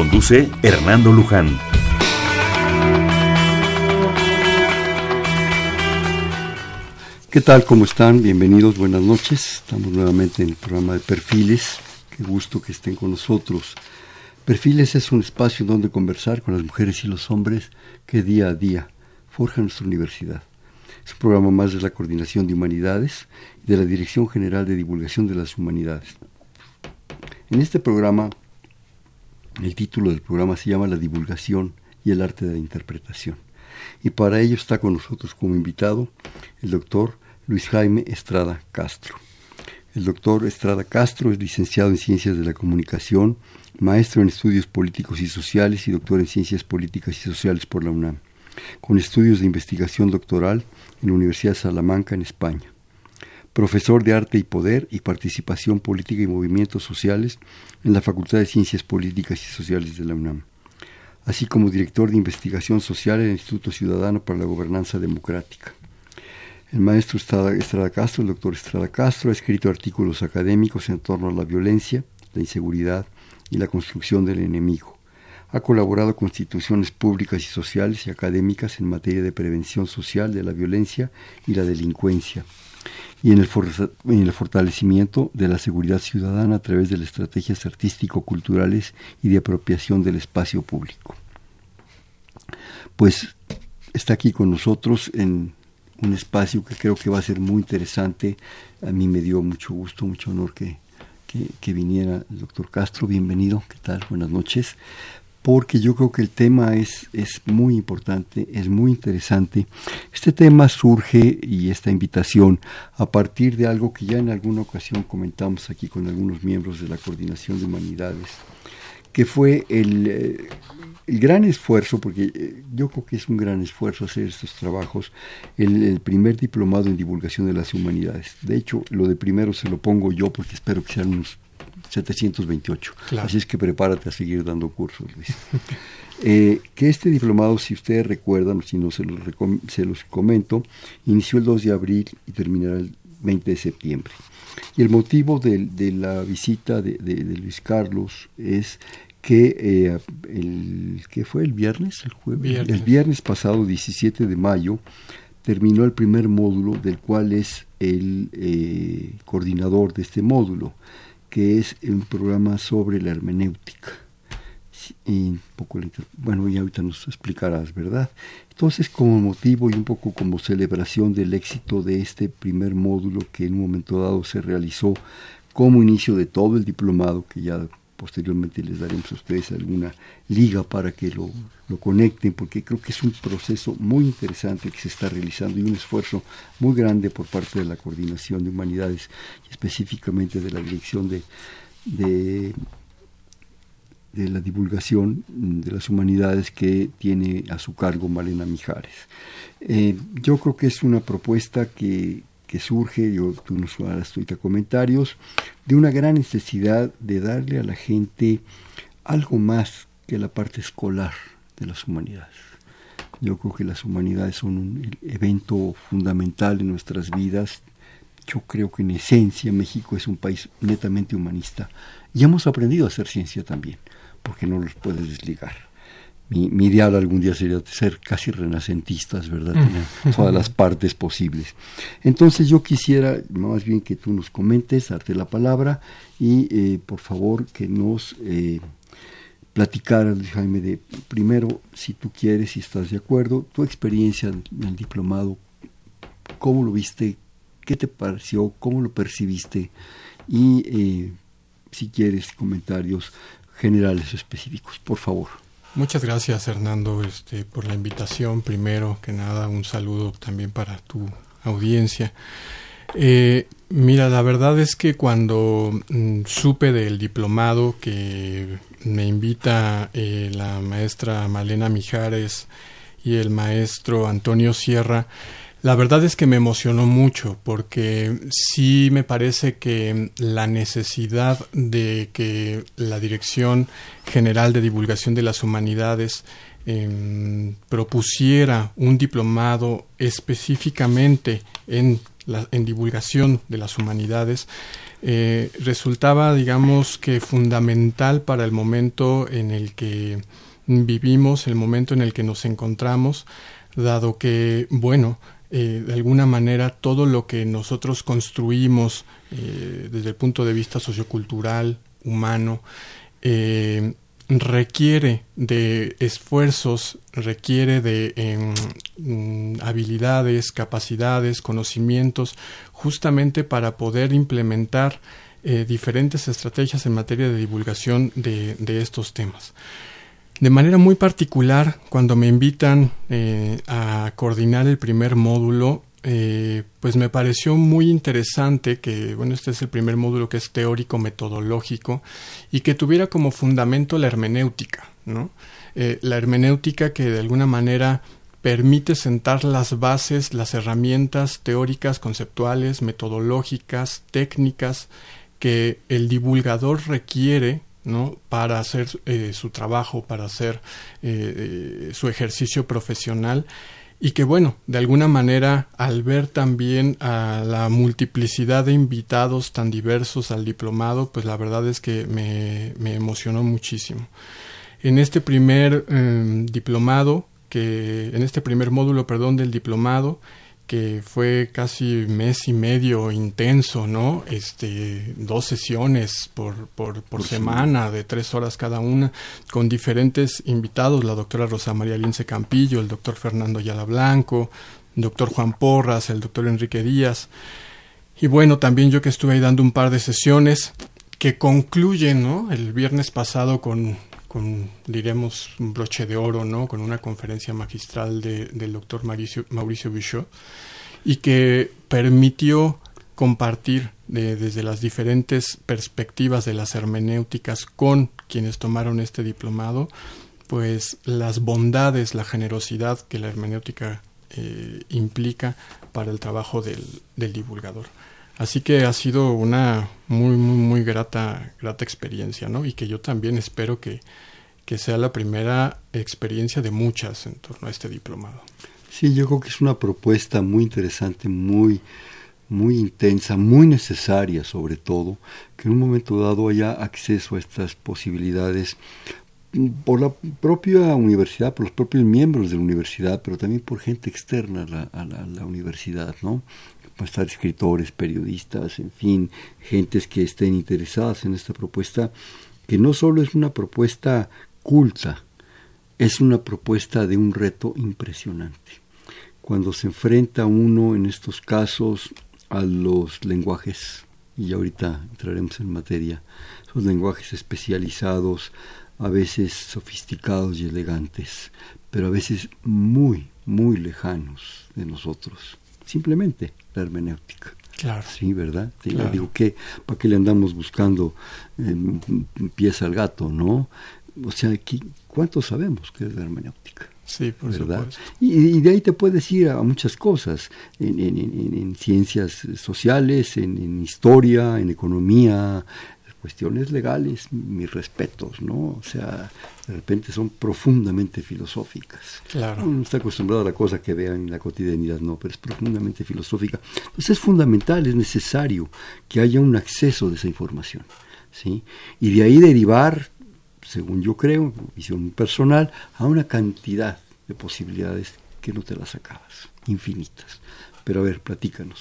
Conduce Hernando Luján. ¿Qué tal? ¿Cómo están? Bienvenidos, buenas noches. Estamos nuevamente en el programa de Perfiles. Qué gusto que estén con nosotros. Perfiles es un espacio donde conversar con las mujeres y los hombres que día a día forjan nuestra universidad. Es un programa más de la Coordinación de Humanidades y de la Dirección General de Divulgación de las Humanidades. En este programa el título del programa se llama La divulgación y el arte de la interpretación. Y para ello está con nosotros como invitado el doctor Luis Jaime Estrada Castro. El doctor Estrada Castro es licenciado en Ciencias de la Comunicación, maestro en Estudios Políticos y Sociales y doctor en Ciencias Políticas y Sociales por la UNAM, con estudios de investigación doctoral en la Universidad de Salamanca, en España profesor de Arte y Poder y Participación Política y Movimientos Sociales en la Facultad de Ciencias Políticas y Sociales de la UNAM, así como director de Investigación Social en el Instituto Ciudadano para la Gobernanza Democrática. El maestro Estrada, Castro, el doctor Estrada Castro, ha escrito artículos académicos en torno a la violencia, la inseguridad y la construcción del enemigo. Ha colaborado con instituciones públicas y sociales y académicas en materia de prevención social de la violencia y la delincuencia, y en el, fortalecimiento de la seguridad ciudadana a través de las estrategias artístico-culturales y de apropiación del espacio público. Pues está aquí con nosotros en un espacio que creo que va a ser muy interesante. A mí me dio mucho gusto, mucho honor que, que viniera el doctor Castro. Bienvenido, ¿qué tal? Buenas noches porque yo creo que el tema es, es muy importante, es muy interesante. Este tema surge y esta invitación a partir de algo que ya en alguna ocasión comentamos aquí con algunos miembros de la Coordinación de Humanidades, que fue el, eh, el gran esfuerzo, porque eh, yo creo que es un gran esfuerzo hacer estos trabajos, el, el, primer diplomado en divulgación de las humanidades. De hecho, lo de primero se lo pongo yo porque espero que sean unos 728. Así es que prepárate a seguir dando cursos, Luis. Eh, que este diplomado, si ustedes recuerdan, si no se los, se los comento, inició el 2 de abril y terminará el 20 de septiembre. Y el motivo de, la visita de, Luis Carlos es que eh, el que fue el viernes, el jueves, el viernes pasado, 17 de mayo, terminó el primer módulo del cual es el eh, coordinador de este módulo que es un programa sobre la hermenéutica. Y poco, bueno, ya ahorita nos explicarás, ¿verdad? Entonces, como motivo y un poco como celebración del éxito de este primer módulo que en un momento dado se realizó como inicio de todo el diplomado, que ya posteriormente les daremos a ustedes alguna liga para que lo, lo, conecten, porque creo que es un proceso muy interesante que se está realizando y un esfuerzo muy grande por parte de la Coordinación de Humanidades, y específicamente de la Dirección de, de, la Divulgación de las Humanidades que tiene a su cargo Malena Mijares. Eh, yo creo que es una propuesta que, que surge, yo, tú nos harás ahorita comentarios, de una gran necesidad de darle a la gente algo más que la parte escolar de las humanidades. Yo creo que las humanidades son un evento fundamental en nuestras vidas. Yo creo que en esencia México es un país netamente humanista y hemos aprendido a hacer ciencia también, porque no los puedes desligar mi, mi, ideal algún día sería ser casi renacentistas, ¿verdad? Mm. Tener todas las partes posibles. Entonces yo quisiera más bien que tú nos comentes, darte la palabra y eh, por favor que nos eh, platicaras, Jaime, de primero, si tú quieres, si estás de acuerdo, tu experiencia en el diplomado, cómo lo viste, qué te pareció, cómo lo percibiste y eh, si quieres comentarios generales o específicos, por favor. Muchas gracias Hernando este, por la invitación. Primero que nada, un saludo también para tu audiencia. Eh, mira, la verdad es que cuando mm, supe del diplomado que me invita eh, la maestra Malena Mijares y el maestro Antonio Sierra, la verdad es que me emocionó mucho porque sí me parece que la necesidad de que la Dirección General de Divulgación de las Humanidades em, propusiera un diplomado específicamente en, la, en divulgación de las humanidades eh, resultaba, digamos que fundamental para el momento en el que vivimos, el momento en el que nos encontramos, dado que, bueno, eh, de alguna manera todo lo que nosotros construimos eh, desde el punto de vista sociocultural, humano, requiere de esfuerzos, requiere de em, mm, habilidades, capacidades, conocimientos, justamente para poder implementar diferentes estrategias en materia de divulgación de estos temas. De manera muy particular, cuando me invitan eh, a coordinar el primer módulo, eh, pues me pareció muy interesante que, bueno, este es el primer módulo que es teórico metodológico y que tuviera como fundamento la hermenéutica, ¿no? Eh, la hermenéutica que de alguna manera permite sentar las bases, las herramientas teóricas, conceptuales, metodológicas, técnicas que el divulgador requiere ¿no? para hacer eh, su trabajo, para hacer su ejercicio profesional y que bueno, de alguna manera al ver también a la multiplicidad de invitados tan diversos al diplomado, pues la verdad es que me, me emocionó muchísimo. En este primer em, diplomado, que en este primer módulo, perdón, del diplomado, que fue casi mes y medio intenso, ¿no? Este, dos sesiones por, por, por, semana, de tres horas cada una, con diferentes invitados, la doctora Rosa María Lince Campillo, el doctor Fernando Ayala Blanco, el doctor Juan Porras, el doctor Enrique Díaz. Y bueno, también yo que estuve ahí dando un par de sesiones que concluyen, ¿no? El viernes pasado con con, diremos, un broche de oro, ¿no? Con una conferencia magistral de, del doctor Mauricio, Mauricio Bichot y que permitió compartir desde las diferentes perspectivas de las hermenéuticas con quienes tomaron este diplomado, pues las bondades, la generosidad que la hermenéutica eh, implica para el trabajo del, del divulgador. Así que ha sido una muy, muy, muy grata, grata experiencia, ¿no? Y que yo también espero que, que sea la primera experiencia de muchas en torno a este diplomado. Sí, yo creo que es una propuesta muy interesante, muy, muy intensa, muy necesaria sobre todo, que en un momento dado haya acceso a estas posibilidades por la propia universidad, por los propios miembros de la universidad, pero también por gente externa a la, a la universidad, ¿no? Estar escritores, periodistas, en fin, gentes que estén interesadas en esta propuesta, que no solo es una propuesta culta, es una propuesta de un reto impresionante. Cuando se enfrenta uno en estos casos a los lenguajes, y ahorita entraremos en materia, esos lenguajes especializados, a veces sofisticados y elegantes, pero a veces muy, muy lejanos de nosotros simplemente la hermenéutica. Claro. Sí, ¿verdad? Digo, que ¿para qué le andamos buscando eh, pieza al gato, no? O sea, ¿cuánto sabemos que es la hermenéutica? Sí, por ¿verdad? Y, de ahí te puedes ir a muchas cosas, en, en, en ciencias sociales, en, historia, en economía, cuestiones legales, mis respetos, ¿no? O sea, de repente son profundamente filosóficas. Claro. Uno está acostumbrado a la cosa que vean en la cotidianidad, no, pero es profundamente filosófica. Entonces es fundamental, es necesario que haya un acceso de esa información, ¿sí? Y de ahí derivar, según yo creo, visión personal, a una cantidad de posibilidades que no te las acabas, infinitas. Pero a ver, platícanos.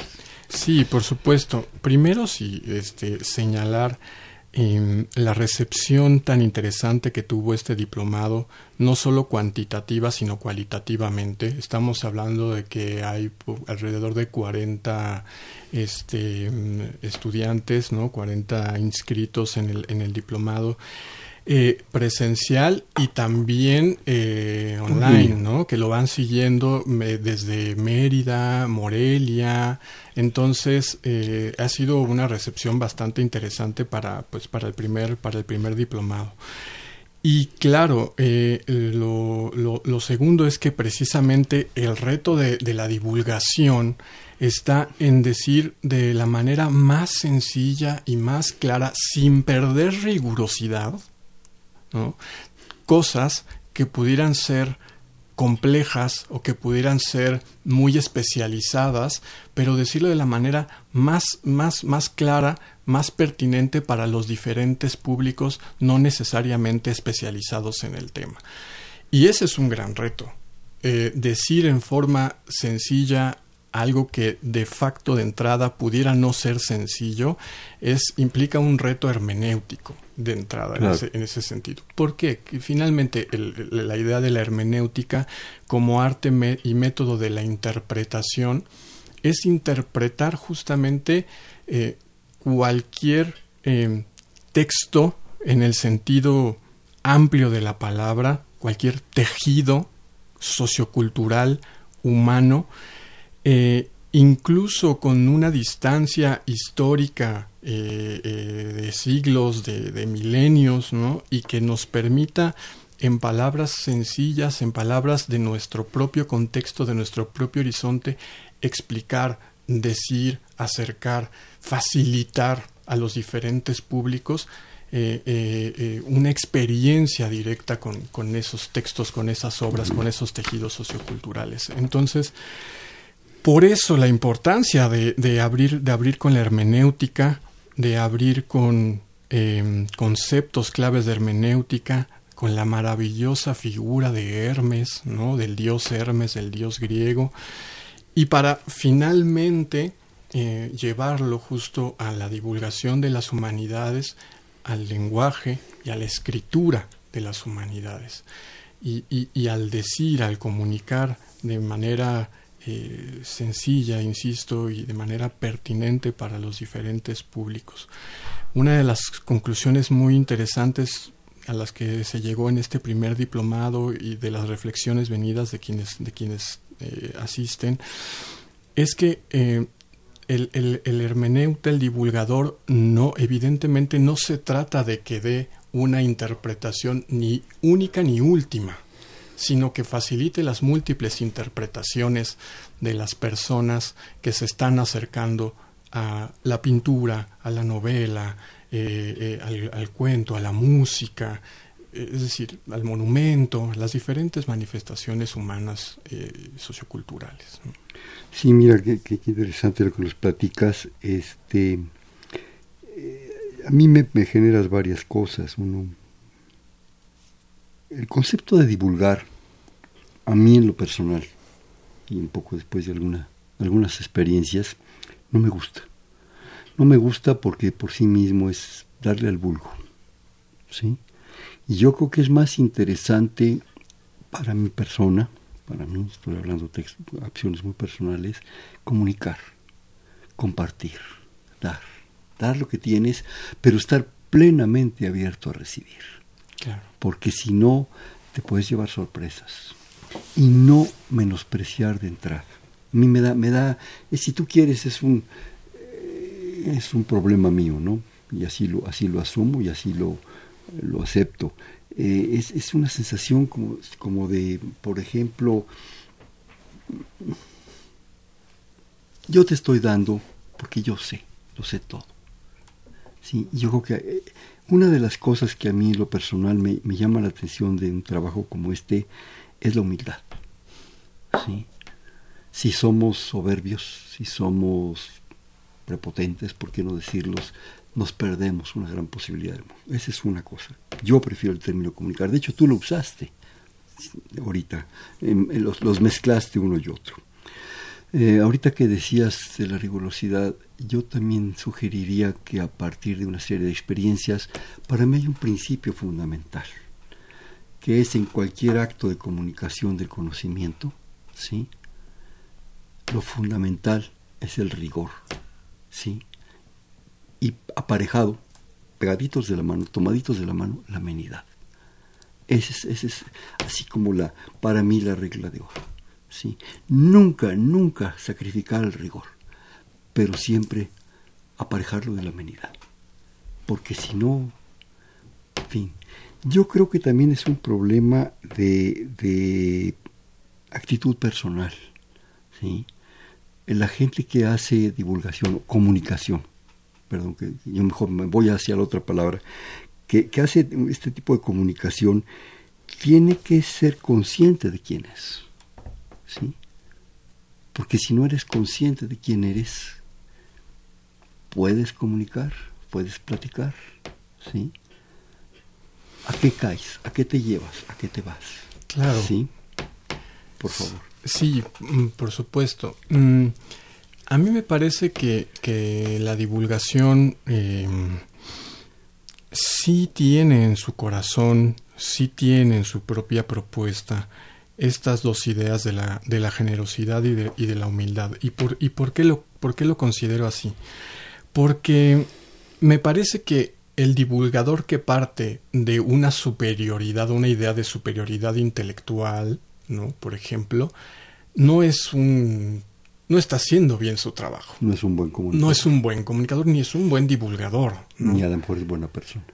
Sí, por supuesto. Primero sí, este, señalar la recepción tan interesante que tuvo este diplomado, no solo cuantitativa, sino cualitativamente. Estamos hablando de que hay alrededor de 40 este, mm, estudiantes, ¿no? 40 inscritos en el, en el diplomado. Eh, presencial y también eh, online, ¿no? Que lo van siguiendo desde Mérida, Morelia. Entonces eh, ha sido una recepción bastante interesante para, pues, para el primer, para el primer diplomado. Y claro, eh, lo, lo, segundo es que precisamente el reto de, de, la divulgación está en decir de la manera más sencilla y más clara, sin perder rigurosidad, cosas que pudieran ser complejas o que pudieran ser muy especializadas, pero decirlo de la manera más, más, más clara, más pertinente para los diferentes públicos no necesariamente especializados en el tema. Y ese es un gran reto. Eh, decir en forma sencilla algo que de facto de entrada pudiera no ser sencillo es implica un reto hermenéutico de entrada en, ese, sentido. ¿Por qué? finalmente la idea de la hermenéutica como arte y método de la interpretación es interpretar justamente eh, cualquier eh, texto en el sentido amplio de la palabra, cualquier tejido sociocultural humano, eh, incluso con una distancia histórica eh, eh, de siglos, de, milenios, ¿no? y que nos permita en palabras sencillas, en palabras de nuestro propio contexto, de nuestro propio horizonte, explicar, decir, acercar, facilitar a los diferentes públicos una experiencia directa con, con, esos textos, con esas obras, con esos tejidos socioculturales. Entonces, por eso la importancia de, abrir, de abrir con la hermenéutica, de abrir con em, conceptos claves de hermenéutica, con la maravillosa figura de Hermes, ¿no? del dios Hermes, del dios griego, y para finalmente eh, llevarlo justo a la divulgación de las humanidades, al lenguaje y a la escritura de las humanidades. y al decir, al comunicar de manera eh, sencilla, insisto, y de manera pertinente para los diferentes públicos. Una de las conclusiones muy interesantes a las que se llegó en este primer diplomado y de las reflexiones venidas de quienes, de quienes eh, asisten, es que eh, el, el, el, hermeneuta, el divulgador, no, evidentemente no se trata de que dé una interpretación ni única ni última sino que facilite las múltiples interpretaciones de las personas que se están acercando a la pintura, a la novela, eh, eh, al, cuento, a la música, eh, es decir, al monumento, las diferentes manifestaciones humanas socioculturales. Sí, mira, qué, interesante lo que nos platicas. Este, a mí me, me generas varias cosas. Uno, el concepto de divulgar, a mí en lo personal, y un poco después de alguna, algunas experiencias, no me gusta. No me gusta porque por sí mismo es darle al vulgo. ¿sí? Y yo creo que es más interesante para mi persona, para mí, estoy hablando de acciones muy personales, comunicar, compartir, dar, dar lo que tienes, pero estar plenamente abierto a recibir. Porque si no, te puedes llevar sorpresas. Y no menospreciar de entrada. A mí me da, me da, eh, si tú quieres, es un, eh, es un problema mío, ¿no? Y así lo, así lo asumo y así lo, lo acepto. Eh, es, es, una sensación como, como de, por ejemplo, yo te estoy dando porque yo sé, lo sé todo. Sí, yo creo que una de las cosas que a mí lo personal me, llama la atención de un trabajo como este es la humildad. ¿sí? Si somos soberbios, si somos prepotentes, ¿por qué no decirlos? Nos perdemos una gran posibilidad del mundo. Esa es una cosa. Yo prefiero el término comunicar. De hecho, tú lo usaste ahorita. los, los mezclaste uno y otro. Eh, ahorita que decías de la rigurosidad, yo también sugeriría que a partir de una serie de experiencias, para mí hay un principio fundamental, que es en cualquier acto de comunicación del conocimiento, ¿sí? Lo fundamental es el rigor, ¿sí? Y aparejado, pegaditos de la mano, tomaditos de la mano, la amenidad. Ese es, es así como la, para mí la regla de oro. ¿Sí? Nunca, nunca sacrificar el rigor, pero siempre aparejarlo de la amenidad. Porque si no, fin, Yo creo que también es un problema de, actitud personal. ¿sí? La gente que hace divulgación, comunicación, perdón, que yo mejor me voy hacia la otra palabra, que, que hace este tipo de comunicación, tiene que ser consciente de quién es. ¿Sí? Porque si no eres consciente de quién eres, puedes comunicar, puedes platicar, ¿sí? ¿A qué caes? ¿A qué te llevas? ¿A qué te vas? Claro. ¿Sí? Por favor. Sí, mm, por supuesto. Mm, a mí me parece que, que la divulgación em, sí tiene en su corazón, sí tiene en su propia propuesta estas dos ideas de la, de la generosidad y de, y de la humildad. ¿Y, por, y por, qué lo, por qué lo considero así? Porque me parece que el divulgador que parte de una superioridad, una idea de superioridad intelectual, ¿no? Por ejemplo, no es un no está haciendo bien su trabajo. No es un buen comunicador. No es un buen comunicador ni es un buen divulgador. Ni a lo mejor es buena persona.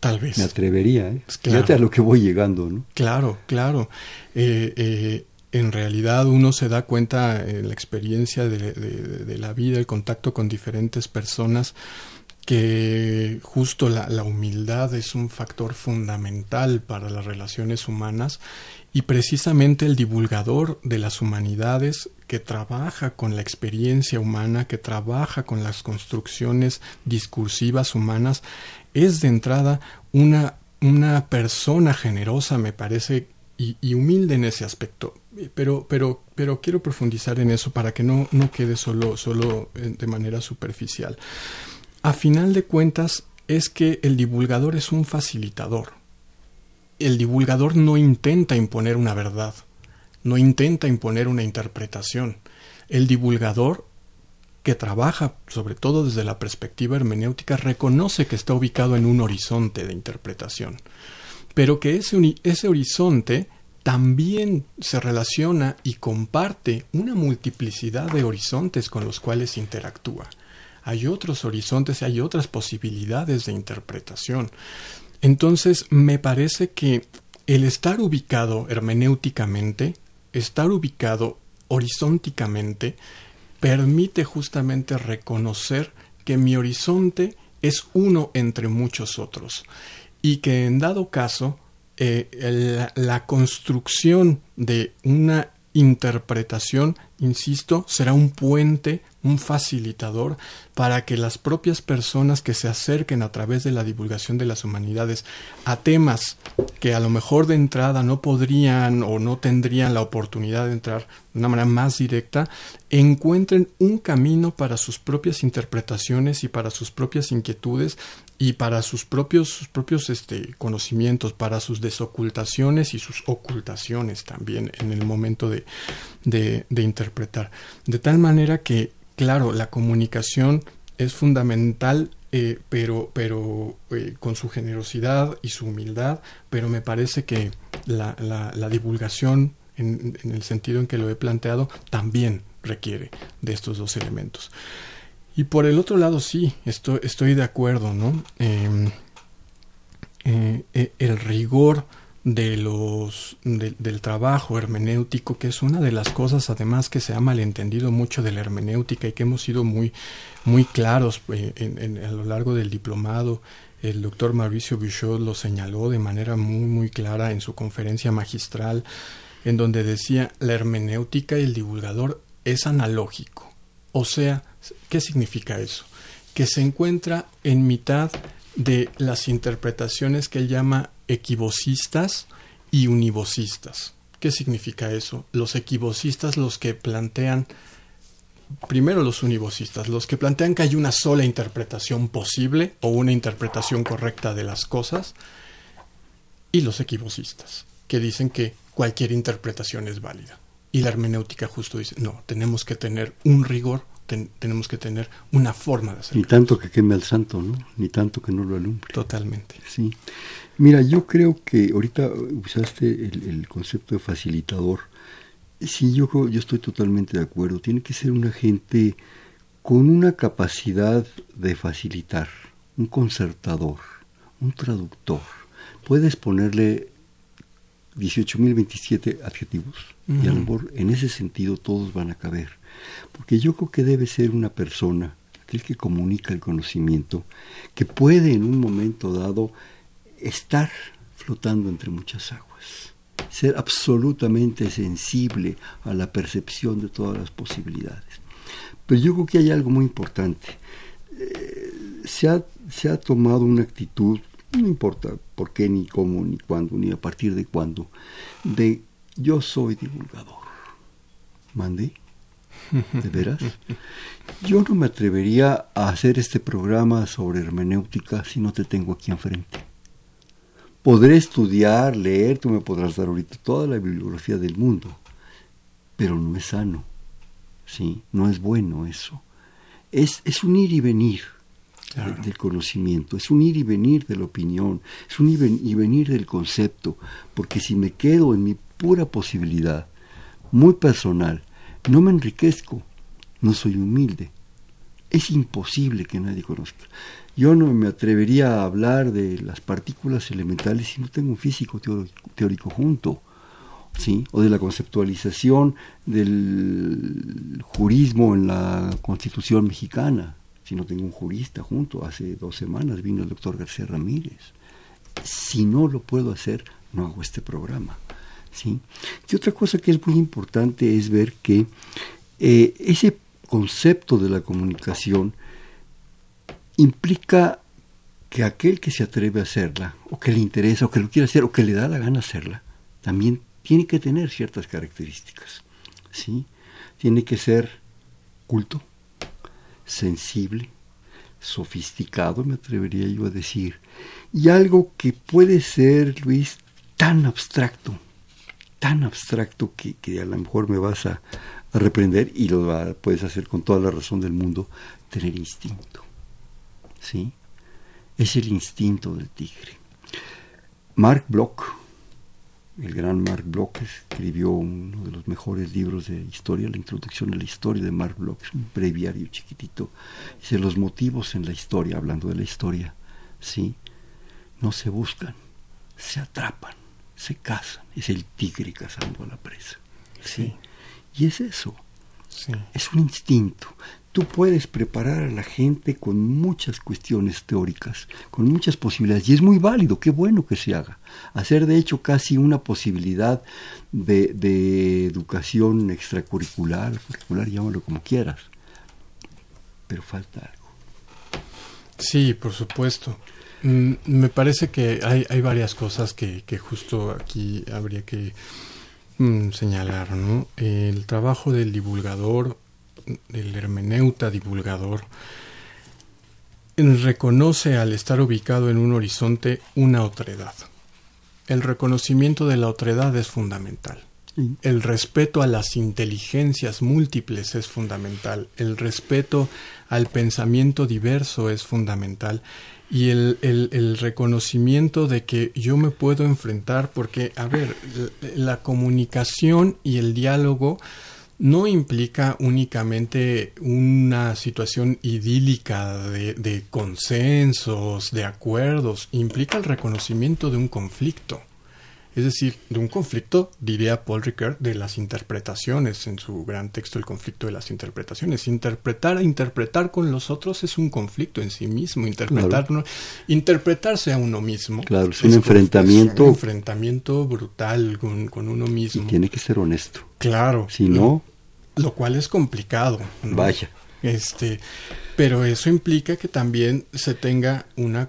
Tal vez. Me atrevería, ¿eh? Pues Fíjate a lo que voy llegando, ¿no? Claro, claro. Eh, eh, en realidad uno se da cuenta en la experiencia de, de, la vida, el contacto con diferentes personas, que justo la, la, humildad es un factor fundamental para las relaciones humanas y precisamente el divulgador de las humanidades que trabaja con la experiencia humana, que trabaja con las construcciones discursivas humanas, es de entrada una, una persona generosa, me parece, y, humilde en ese aspecto. Pero, pero, pero quiero profundizar en eso para que no, no quede solo, solo de manera superficial. A final de cuentas, es que el divulgador es un facilitador. El divulgador no intenta imponer una verdad, no intenta imponer una interpretación. El divulgador que trabaja sobre todo desde la perspectiva hermenéutica reconoce que está ubicado en un horizonte de interpretación, pero que ese, ese horizonte también se relaciona y comparte una multiplicidad de horizontes con los cuales interactúa. Hay otros horizontes, hay otras posibilidades de interpretación. Entonces, me parece que el estar ubicado hermenéuticamente, estar ubicado horizonticamente, permite justamente reconocer que mi horizonte es uno entre muchos otros y que en dado caso eh, la, la construcción de una interpretación, insisto, será un puente un facilitador para que las propias personas que se acerquen a través de la divulgación de las humanidades a temas que a lo mejor de entrada no podrían o no tendrían la oportunidad de entrar de una manera más directa, encuentren un camino para sus propias interpretaciones y para sus propias inquietudes y para sus propios, sus propios este, conocimientos, para sus desocultaciones y sus ocultaciones también en el momento de, de, de interpretar. De tal manera que claro, la comunicación es fundamental, eh, pero, pero eh, con su generosidad y su humildad, pero me parece que la, la, divulgación, en, el sentido en que lo he planteado, también requiere de estos dos elementos. Y por el otro lado, sí, estoy, estoy de acuerdo, ¿no? Em, eh, el rigor de los del trabajo hermenéutico que es una de las cosas además que se ha malentendido mucho de la hermenéutica y que hemos sido muy muy claros eh, a lo largo del diplomado. El doctor Mauricio Bouchot lo señaló de manera muy muy clara en su conferencia magistral en donde decía la hermenéutica y el divulgador es analógico o sea qué significa eso que se encuentra en mitad de las interpretaciones que él llama equivocistas y univocistas. ¿Qué significa eso? Los equivocistas, los que plantean, primero los univocistas, los que plantean que hay una sola interpretación posible o una interpretación correcta de las cosas, y los equivocistas, que dicen que cualquier interpretación es válida. Y la hermenéutica justo dice, no, tenemos que tener un rigor tenemos que tener una forma de hacerlo. Ni tanto que queme al santo, ¿no? Ni tanto que no lo alumbre. Totalmente. Sí. Mira, yo creo que ahorita usaste el, concepto de facilitador. Sí, yo, yo estoy totalmente de acuerdo. Tiene que ser una gente con una capacidad de facilitar, un concertador, un traductor. puedes ponerle 18.027 adjetivos y a lo mejor en ese sentido todos van a caber. Porque yo creo que debe ser una persona, aquel que comunica el conocimiento, que puede en un momento dado estar flotando entre muchas aguas, ser absolutamente sensible a la percepción de todas las posibilidades. Pero yo creo que hay algo muy importante. Eh, se, ha, se ha tomado una actitud, no importa por qué, ni cómo, ni cuándo, ni a partir de cuándo, de yo soy divulgador. ¿Mandé? ¿De veras? Yo no me atrevería a hacer este programa sobre hermenéutica si no te tengo aquí enfrente. Podré estudiar, leer, tú me podrás dar ahorita toda la bibliografía del mundo, pero no es sano, ¿sí? No es bueno eso. Es, es un ir y venir del conocimiento, es un ir y venir de la opinión, es un ir y venir del concepto, porque si me quedo en mi pura posibilidad, muy personal, no me enriquezco, no soy humilde. Es imposible que nadie conozca. Yo no me atrevería a hablar de las partículas elementales si no tengo un físico teórico, junto, ¿sí? o de la conceptualización del jurismo en la Constitución mexicana, si no tengo un jurista junto. Hace dos semanas vino el doctor García Ramírez. Si no lo puedo hacer, no hago este programa. ¿sí? Y otra cosa que es muy importante es ver que eh, ese concepto de la comunicación implica que aquel que se atreve a hacerla, o que le interesa, o que lo quiere hacer, o que le da la gana hacerla, también tiene que tener ciertas características. ¿sí? Tiene que ser culto, sensible, sofisticado, me atrevería yo a decir, y algo que puede ser, Luis, tan abstracto, tan abstracto que, que a lo mejor me vas a, reprender y lo puedes hacer con toda la razón del mundo, tener instinto. ¿Sí? Es el instinto del tigre. Mark Bloch, el gran Mark Bloch, escribió uno de los mejores libros de historia, la introducción a la historia de Mark Bloch, es un breviario chiquitito. Dice, los motivos en la historia, hablando de la historia, ¿sí? No se buscan, se atrapan se casan. Es el tigre cazando a la presa. ¿sí? Y es eso. Es un instinto. Tú puedes preparar a la gente con muchas cuestiones teóricas, con muchas posibilidades. Y es muy válido, qué bueno que se haga. Hacer de hecho casi una posibilidad de, educación extracurricular, curricular, llámalo como quieras. Pero falta algo. Sí, por supuesto. Mm, me parece que hay, varias cosas que, que, justo aquí habría que mm, señalar, ¿no? El trabajo del divulgador, del hermeneuta divulgador, reconoce al estar ubicado en un horizonte una otredad. El reconocimiento de la otredad es fundamental. El respeto a las inteligencias múltiples es fundamental. El respeto al pensamiento diverso es fundamental y el, el, reconocimiento de que yo me puedo enfrentar, porque, a ver, la comunicación y el diálogo no implica únicamente una situación idílica de, de consensos, de acuerdos, implica el reconocimiento de un conflicto es decir, de un conflicto, diría Paul Ricoeur, de las interpretaciones en su gran texto El conflicto de las interpretaciones. Interpretar interpretar con los otros es un conflicto en sí mismo, interpretar, interpretarse a uno mismo. Claro, es un enfrentamiento. un enfrentamiento brutal con, uno mismo. Y tiene que ser honesto. Claro. Si no. Lo, cual es complicado. Vaya. Este, pero eso implica que también se tenga una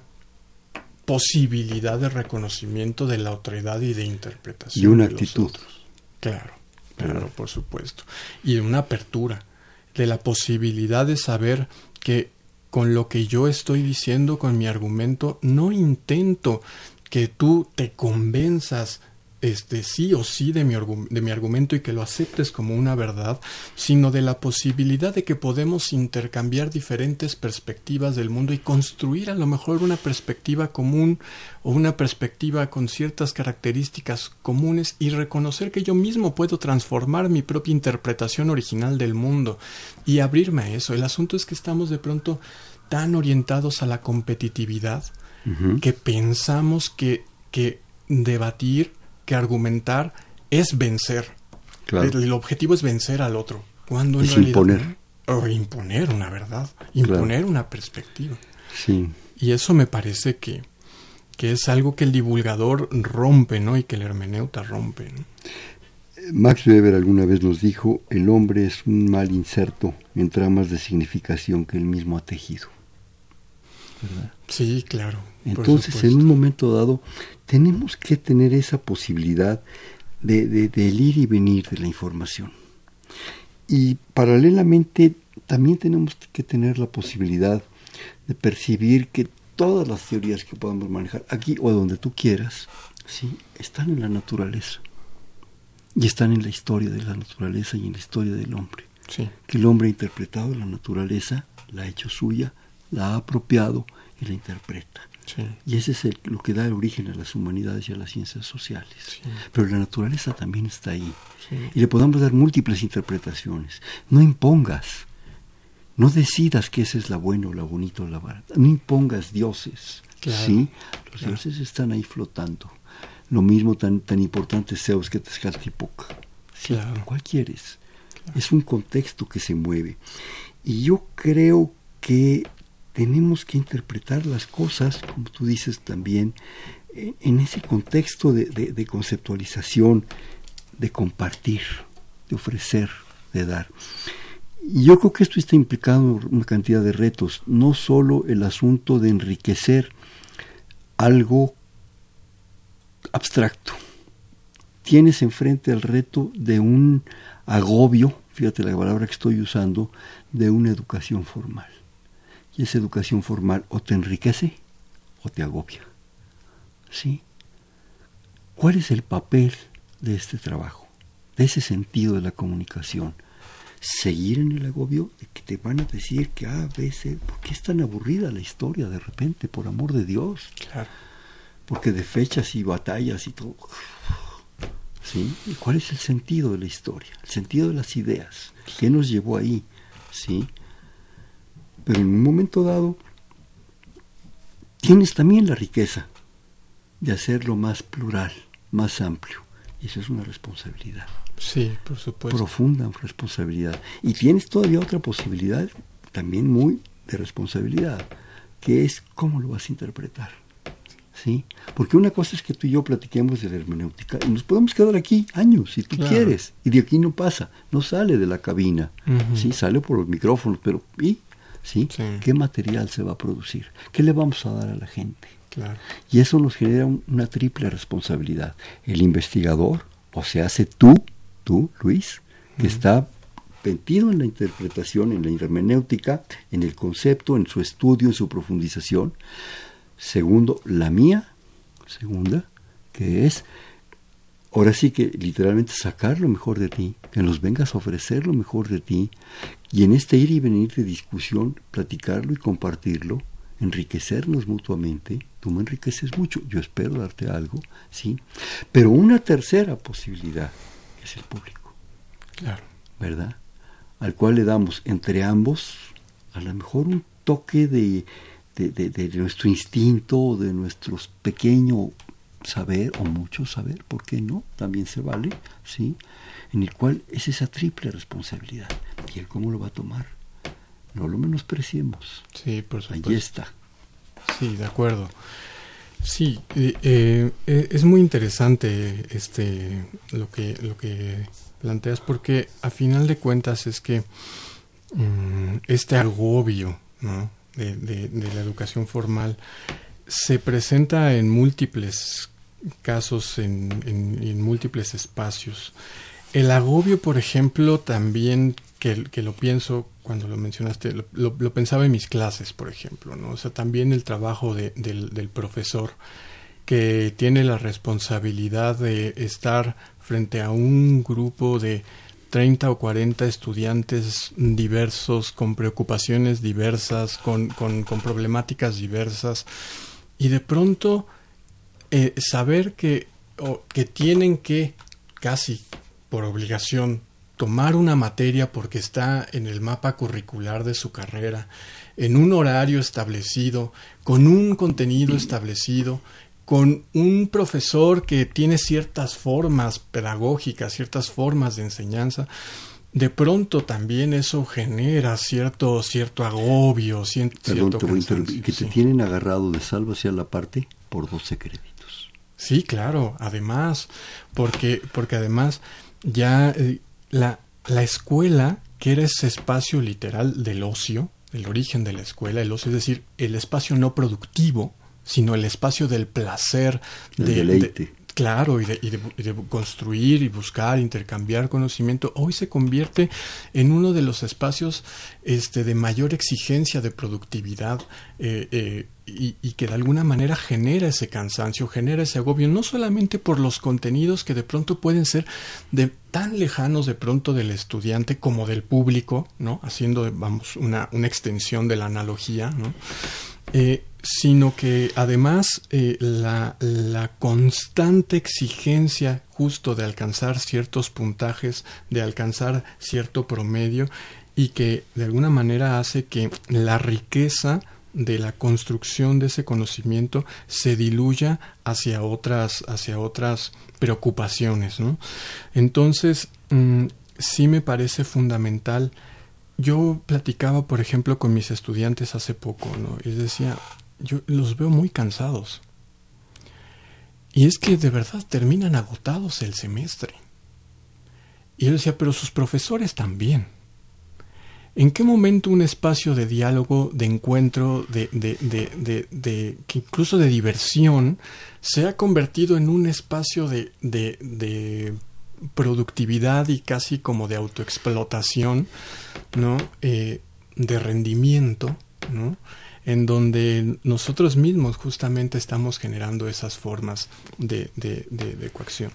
posibilidad de reconocimiento de la autoridad y de interpretación. Y una actitud. Claro, claro, por supuesto. Y de una apertura, de la posibilidad de saber que con lo que yo estoy diciendo, con mi argumento, no intento que tú te convenzas este sí o sí de mi, de mi argumento y que lo aceptes como una verdad, sino de la posibilidad de que podemos intercambiar diferentes perspectivas del mundo y construir a lo mejor una perspectiva común o una perspectiva con ciertas características comunes y reconocer que yo mismo puedo transformar mi propia interpretación original del mundo y abrirme a eso. El asunto es que estamos de pronto tan orientados a la competitividad que pensamos que que debatir, que argumentar es vencer. El, objetivo es vencer al otro. Cuando es imponer. O imponer una verdad, imponer una perspectiva. Sí. Y eso me parece que, que es algo que el divulgador rompe, ¿no? Y que el hermeneuta rompe. Max Weber alguna vez nos dijo, el hombre es un mal inserto en tramas de significación que él mismo ha tejido. ¿Verdad? Sí, claro. Entonces, en un momento dado, tenemos que tener esa posibilidad de, de, del ir y venir de la información. Y paralelamente, también tenemos que tener la posibilidad de percibir que todas las teorías que podamos manejar, aquí o donde tú quieras, ¿sí? están en la naturaleza. Y están en la historia de la naturaleza y en la historia del hombre. Que el hombre ha interpretado la naturaleza, la ha hecho suya, la ha apropiado y la interpreta. Y ese es lo que da el origen a las humanidades y a las ciencias sociales. Pero la naturaleza también está ahí. Y le podemos dar múltiples interpretaciones. No impongas. No decidas que esa es la buena o la bonita o la barata. No impongas dioses. ¿sí? Los dioses están ahí flotando. Lo mismo tan, tan importante es Zeus que Tezcatlipoca. Claro. ¿Cuál quieres? Es un contexto que se mueve. Y yo creo que tenemos que interpretar las cosas, como tú dices también, en ese contexto de, conceptualización, de compartir, de ofrecer, de dar. Y yo creo que esto está implicando una cantidad de retos, no solo el asunto de enriquecer algo abstracto. Tienes enfrente el reto de un agobio, fíjate la palabra que estoy usando, de una educación formal. Y esa educación formal o te enriquece o te agobia. ¿Sí? ¿Cuál es el papel de este trabajo? De ese sentido de la comunicación. Seguir en el agobio de que te van a decir que a veces, ¿por qué es tan aburrida la historia de repente? Por amor de Dios. Claro. Porque de fechas y batallas y todo. ¿Sí? ¿Y cuál es el sentido de la historia? El sentido de las ideas. ¿Qué nos llevó ahí? ¿Sí? Pero en un momento dado tienes también la riqueza de hacerlo más plural, más amplio. Y esa es una responsabilidad. Sí, por supuesto. Profunda responsabilidad. Y tienes todavía otra posibilidad, también muy de responsabilidad, que es cómo lo vas a interpretar. ¿Sí? Porque una cosa es que tú y yo platiquemos de la hermenéutica y nos podemos quedar aquí años, si tú quieres, y de aquí no pasa, no sale de la cabina, ¿sí? Sale por los micrófonos, pero ¿y? ¿Sí? ¿Qué material se va a producir? ¿Qué le vamos a dar a la gente? Y eso nos genera una triple responsabilidad. El investigador, o se hace tú, tú, Luis, que está metido en la interpretación, en la hermenéutica, en el concepto, en su estudio, en su profundización. Segundo, la mía, segunda, que es ahora sí que literalmente sacar lo mejor de ti, que nos vengas a ofrecer lo mejor de ti, y en este ir y venir de discusión, platicarlo y compartirlo, enriquecernos mutuamente. Tú me enriqueces mucho, yo espero darte algo, ¿sí? Pero una tercera posibilidad es el público. Claro. ¿Verdad? Al cual le damos entre ambos a lo mejor un toque de, de, de, de nuestro instinto, de nuestro pequeño saber o mucho saber, ¿por qué no? También se vale, ¿sí? En el cual es esa triple responsabilidad. ¿Y él cómo lo va a tomar? No lo menospreciemos. Sí, por supuesto. Ahí está. Sí, de acuerdo. Sí, eh, eh, es muy interesante este lo que lo que planteas porque a final de cuentas es que mm, este agobio ¿no? de, de, de la educación formal se presenta en múltiples casos, en, en, múltiples espacios. El agobio, por ejemplo, también que, que lo pienso cuando lo mencionaste, lo, lo, pensaba en mis clases, por ejemplo, ¿no? O sea, también el trabajo de, del, del profesor que tiene la responsabilidad de estar frente a un grupo de 30 o 40 estudiantes diversos, con preocupaciones diversas, con, con, con problemáticas diversas, y de pronto eh, saber que, que tienen que casi por obligación tomar una materia porque está en el mapa curricular de su carrera, en un horario establecido, con un contenido establecido, con un profesor que tiene ciertas formas pedagógicas, ciertas formas de enseñanza, de pronto también eso genera cierto cierto agobio, cierto Perdón, que te tienen agarrado de salvo hacia la parte por 12 créditos. Sí, claro, además, porque, porque además ya eh, la, la escuela, que era ese espacio literal del ocio, el origen de la escuela, el ocio, es decir, el espacio no productivo, sino el espacio del placer, de, claro, y de, construir y buscar, intercambiar conocimiento, hoy se convierte en uno de los espacios este, de mayor exigencia de productividad eh, eh, y, y, que de alguna manera genera ese cansancio, genera ese agobio, no solamente por los contenidos que de pronto pueden ser de tan lejanos de pronto del estudiante como del público, ¿no? Haciendo, vamos, una, una extensión de la analogía, ¿no? Eh, sino que además eh, la, la, constante exigencia justo de alcanzar ciertos puntajes, de alcanzar cierto promedio y que de alguna manera hace que la riqueza de la construcción de ese conocimiento se diluya hacia otras, hacia otras preocupaciones. ¿no? Entonces, mm, sí me parece fundamental yo platicaba, por ejemplo, con mis estudiantes hace poco, ¿no? Y decía, yo los veo muy cansados. Y es que de verdad terminan agotados el semestre. Y yo decía, pero sus profesores también. ¿En qué momento un espacio de diálogo, de encuentro, de, de, de, de, incluso de diversión, se ha convertido en un espacio de, de productividad y casi como de autoexplotación, ¿no? Eh, de rendimiento, ¿no? En donde nosotros mismos justamente estamos generando esas formas de, de, coacción.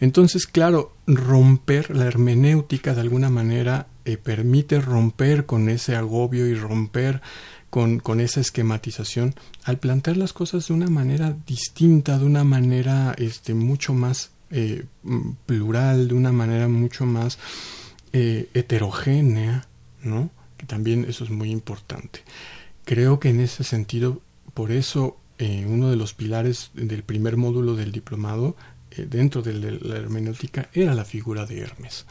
Entonces, claro, romper la hermenéutica de alguna manera eh, permite romper con ese agobio y romper con, con, esa esquematización al plantear las cosas de una manera distinta, de una manera este, mucho más eh, plural, de una manera mucho más eh, heterogénea, ¿no? Que también eso es muy importante. Creo que en ese sentido, por eso eh, uno de los pilares del primer módulo del diplomado dentro de la hermenéutica era la figura de Hermes.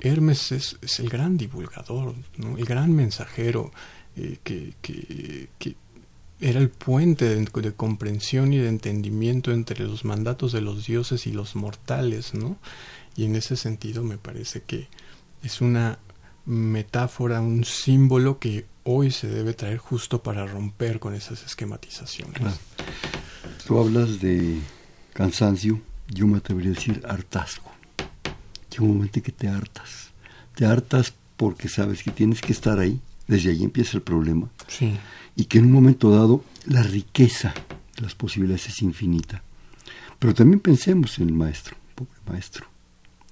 Hermes es, el gran divulgador, el gran mensajero que, que, que era el puente de, comprensión y de entendimiento entre los mandatos de los dioses y los mortales, ¿no? Y en ese sentido me parece que es una metáfora, un símbolo que hoy se debe traer justo para romper con esas esquematizaciones. Tú hablas de cansancio, yo me atrevería a decir hartazgo. Llega un momento que te hartas. Te hartas porque sabes que tienes que estar ahí. Desde ahí empieza el problema. Sí y que en un momento dado la riqueza de las posibilidades es infinita. Pero también pensemos en el maestro, pobre maestro,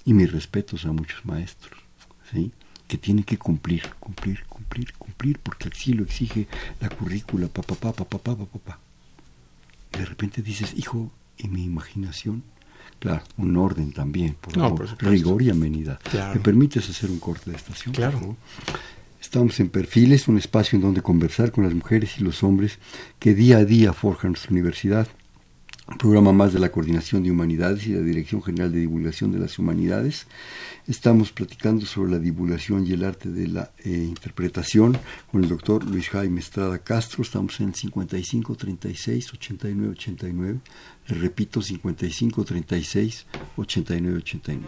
y mis respetos a muchos maestros, ¿sí? Que tienen que cumplir, cumplir, cumplir, cumplir, porque así lo exige la currícula, papá, papá, papá, papá, papá. Y de repente dices, hijo, ¿y mi imaginación? Claro, un orden también, por, rigor y amenidad. ¿Me permites hacer un corte de estación? Claro. Estamos en Perfiles, un espacio en donde conversar con las mujeres y los hombres que día a día forjan nuestra universidad. Programa más de la Coordinación de Humanidades y la Dirección General de Divulgación de las Humanidades. Estamos platicando sobre la divulgación y el arte de la eh, interpretación con el doctor Luis Jaime Estrada Castro. Estamos en 55 36 89 89. Les repito, 55 36 89 89.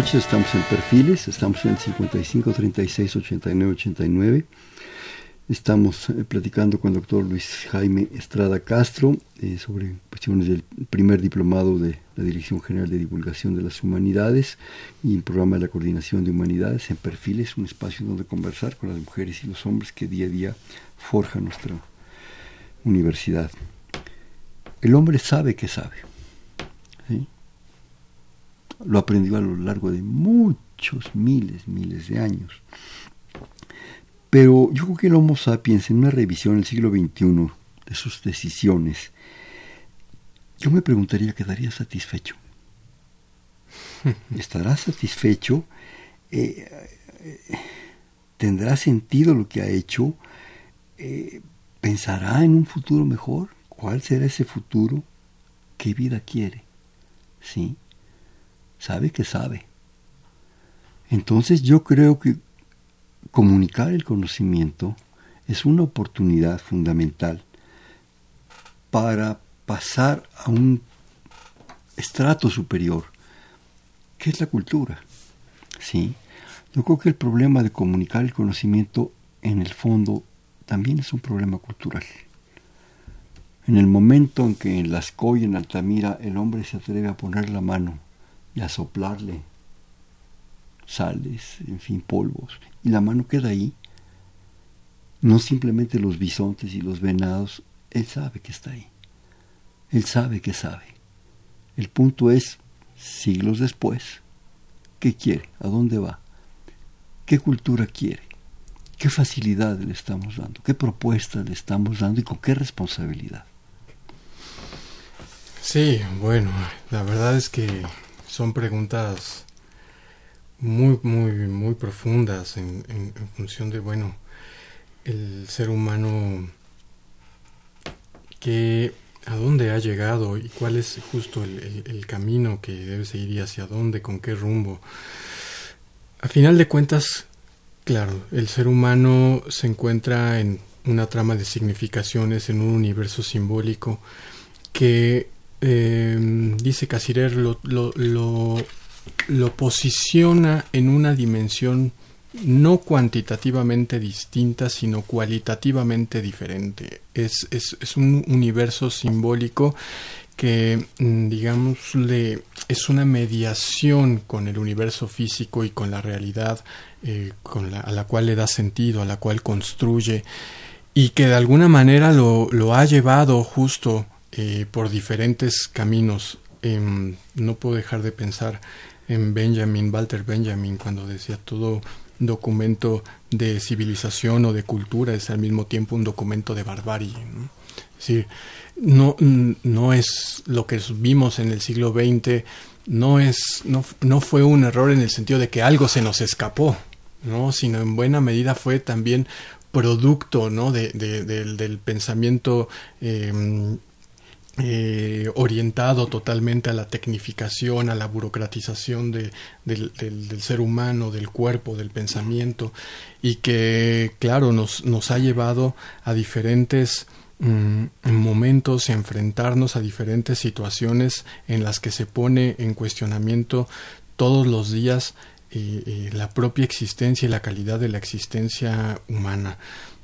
Noches, estamos en Perfiles, estamos en el 55 36 89 89. Estamos eh, platicando con el doctor Luis Jaime Estrada Castro eh, sobre cuestiones del primer diplomado de la Dirección General de Divulgación de las Humanidades y el programa de la Coordinación de Humanidades en Perfiles, un espacio donde conversar con las mujeres y los hombres que día a día forjan nuestra universidad. El hombre sabe que sabe. Lo aprendió a lo largo de muchos miles, miles de años. Pero yo creo que el Homo sapiens, en una revisión del siglo XXI de sus decisiones, yo me preguntaría, ¿quedaría satisfecho? ¿Estará satisfecho? Eh, ¿Tendrá sentido lo que ha hecho? Eh, ¿Pensará en un futuro mejor? ¿Cuál será ese futuro? ¿Qué vida quiere? ¿Sí? Sabe que sabe. Entonces yo creo que comunicar el conocimiento es una oportunidad fundamental para pasar a un estrato superior, que es la cultura. ¿sí? Yo creo que el problema de comunicar el conocimiento en el fondo también es un problema cultural. En el momento en que en las y en Altamira el hombre se atreve a poner la mano y a soplarle sales, en fin, polvos, y la mano queda ahí. No simplemente los bisontes y los venados, él sabe que está ahí. Él sabe que sabe. El punto es, siglos después, ¿qué quiere? ¿A dónde va? ¿Qué cultura quiere? ¿Qué facilidad le estamos dando? ¿Qué propuestas le estamos dando y con qué responsabilidad? Sí, bueno, la verdad es que son preguntas muy, muy, muy profundas en, función de, bueno, el ser humano que a dónde ha llegado y cuál es justo el, camino que debe seguir y hacia dónde, con qué rumbo. A final de cuentas, claro, el ser humano se encuentra en una trama de significaciones, en un universo simbólico que, eh, dice Casirer, lo, lo, posiciona en una dimensión no cuantitativamente distinta, sino cualitativamente diferente. Es, es, es un universo simbólico que, mm, digamos, es una mediación con el universo físico y con la realidad eh, a la cual le da sentido, a la cual construye, y que de alguna manera lo, lo ha llevado justo eh, por diferentes caminos. Em, no puedo dejar de pensar en Benjamin, Walter Benjamin, cuando decía todo documento de civilización o de cultura es al mismo tiempo un documento de barbarie. ¿no? Es decir, no, no es lo que vimos en el siglo XX, no, es, no, no fue un error en el sentido de que algo se nos escapó, ¿no? sino en buena medida fue también producto ¿no? de, del, pensamiento eh, eh, orientado totalmente a la tecnificación, a la burocratización de, del, ser humano, del cuerpo, del pensamiento, y que, claro, nos, nos ha llevado a diferentes mm, momentos, a enfrentarnos a diferentes situaciones en las que se pone en cuestionamiento todos los días eh, eh, la propia existencia y la calidad de la existencia humana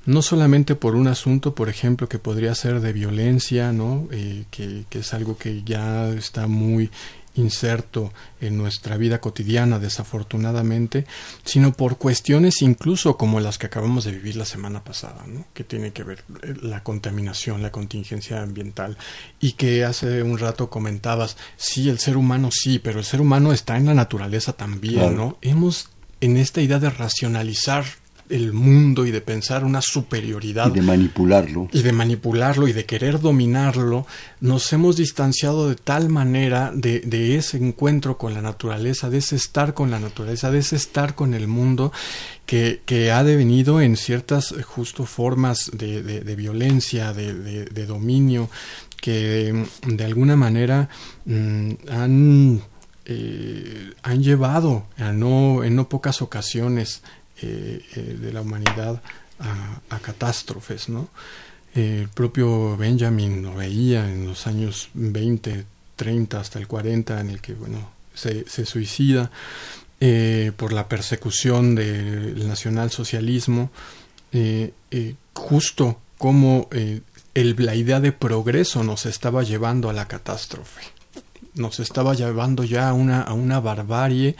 no solamente por un asunto, por ejemplo, que podría ser de violencia, ¿no? Eh, que, que, es algo que ya está muy inserto en nuestra vida cotidiana, desafortunadamente, sino por cuestiones incluso como las que acabamos de vivir la semana pasada, ¿no? que tiene que ver eh, la contaminación, la contingencia ambiental, y que hace un rato comentabas, sí, el ser humano sí, pero el ser humano está en la naturaleza también, ¿no? Hemos en esta idea de racionalizar el mundo y de pensar una superioridad. Y de manipularlo. Y de manipularlo y de querer dominarlo, nos hemos distanciado de tal manera de, de ese encuentro con la naturaleza, de ese estar con la naturaleza, de ese estar con el mundo, que, que ha devenido en ciertas justo formas de, de, violencia, de, dominio, que de alguna manera mm, han... Eh, han llevado a no, en no pocas ocasiones eh, eh, de la humanidad a, catástrofes, ¿no? el propio Benjamin lo veía en los años 20, 30 hasta el 40, en el que, bueno, se, suicida eh, por la persecución del nacionalsocialismo eh, justo cómo la idea de progreso nos estaba llevando a la catástrofe. Nos estaba llevando ya a una, a una barbarie